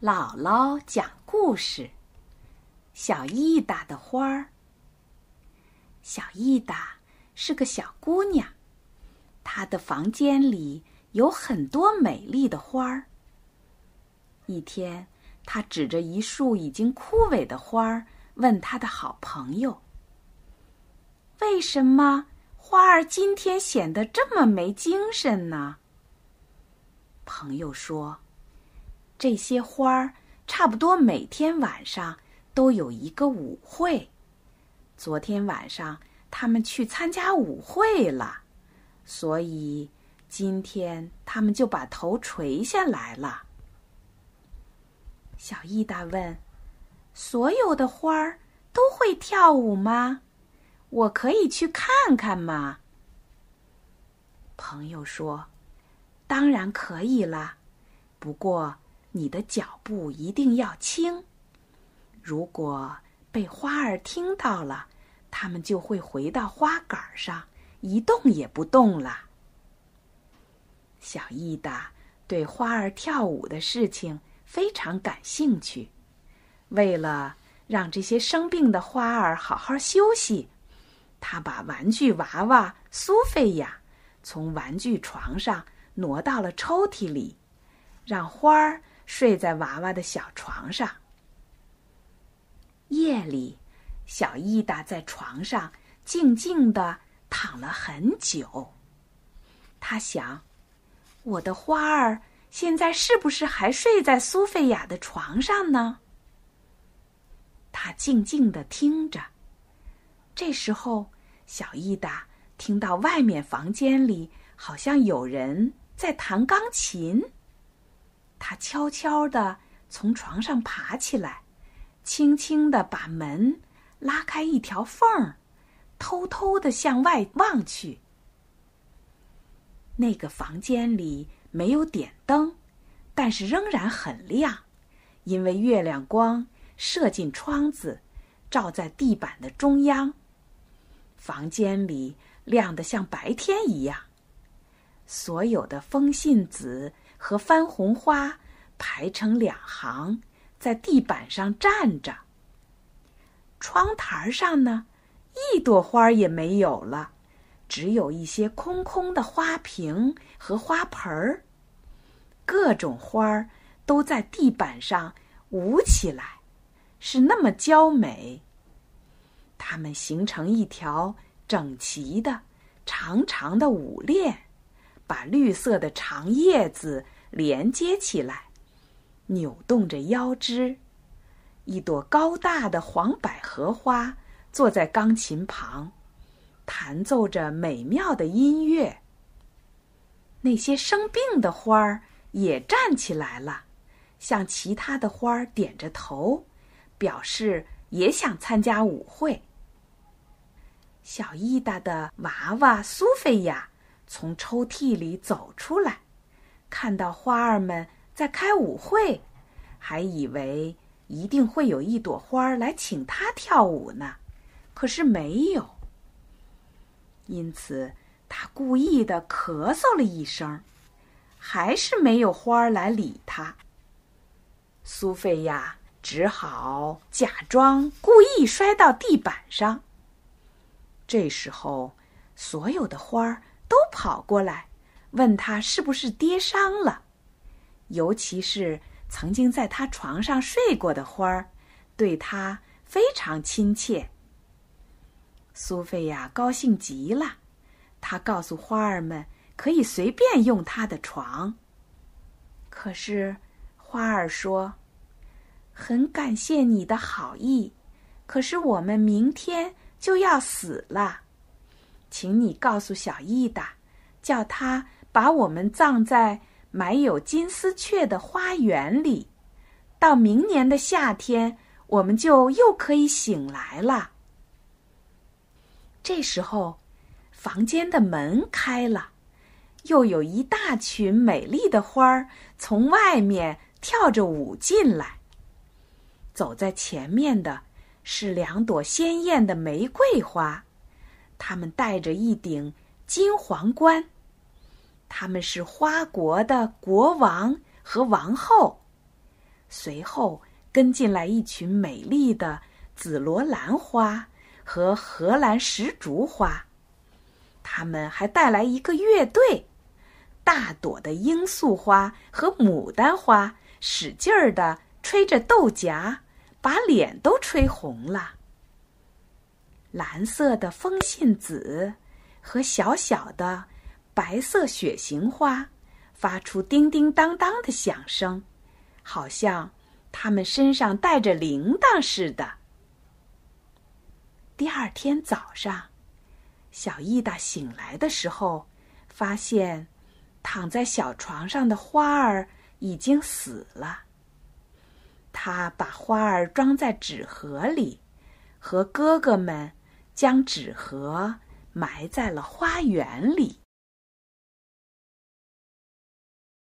姥姥讲故事：小意达的花儿。小意达是个小姑娘，她的房间里有很多美丽的花儿。一天，她指着一束已经枯萎的花儿，问她的好朋友：“为什么花儿今天显得这么没精神呢？”朋友说。这些花儿差不多每天晚上都有一个舞会。昨天晚上他们去参加舞会了，所以今天他们就把头垂下来了。小意达问：“所有的花儿都会跳舞吗？我可以去看看吗？”朋友说：“当然可以啦，不过……”你的脚步一定要轻，如果被花儿听到了，它们就会回到花杆上，一动也不动了。小意达对花儿跳舞的事情非常感兴趣，为了让这些生病的花儿好好休息，他把玩具娃娃苏菲亚从玩具床上挪到了抽屉里，让花儿。睡在娃娃的小床上。夜里，小伊达在床上静静的躺了很久。他想：“我的花儿现在是不是还睡在苏菲亚的床上呢？”他静静的听着。这时候，小伊达听到外面房间里好像有人在弹钢琴。他悄悄地从床上爬起来，轻轻地把门拉开一条缝儿，偷偷地向外望去。那个房间里没有点灯，但是仍然很亮，因为月亮光射进窗子，照在地板的中央。房间里亮得像白天一样，所有的风信子。和番红花排成两行，在地板上站着。窗台上呢，一朵花也没有了，只有一些空空的花瓶和花盆儿。各种花儿都在地板上舞起来，是那么娇美。它们形成一条整齐的、长长的舞链。把绿色的长叶子连接起来，扭动着腰肢。一朵高大的黄百合花坐在钢琴旁，弹奏着美妙的音乐。那些生病的花儿也站起来了，向其他的花儿点着头，表示也想参加舞会。小伊达的娃娃苏菲亚。从抽屉里走出来，看到花儿们在开舞会，还以为一定会有一朵花儿来请他跳舞呢，可是没有。因此，他故意的咳嗽了一声，还是没有花儿来理他。苏菲亚只好假装故意摔到地板上。这时候，所有的花儿。都跑过来，问他是不是跌伤了，尤其是曾经在他床上睡过的花儿，对他非常亲切。苏菲亚高兴极了，她告诉花儿们可以随便用她的床。可是花儿说：“很感谢你的好意，可是我们明天就要死了。”请你告诉小意达，叫他把我们葬在埋有金丝雀的花园里。到明年的夏天，我们就又可以醒来了。这时候，房间的门开了，又有一大群美丽的花儿从外面跳着舞进来。走在前面的是两朵鲜艳的玫瑰花。他们戴着一顶金皇冠，他们是花国的国王和王后。随后跟进来一群美丽的紫罗兰花和荷兰石竹花。他们还带来一个乐队，大朵的罂粟花和牡丹花使劲儿的吹着豆荚，把脸都吹红了。蓝色的风信子和小小的白色雪形花发出叮叮当当的响声，好像它们身上带着铃铛似的。第二天早上。小意达醒来的时候，发现躺在小床上的花儿已经死了。他把花儿装在纸盒里，和哥哥们将纸盒埋在了花园里。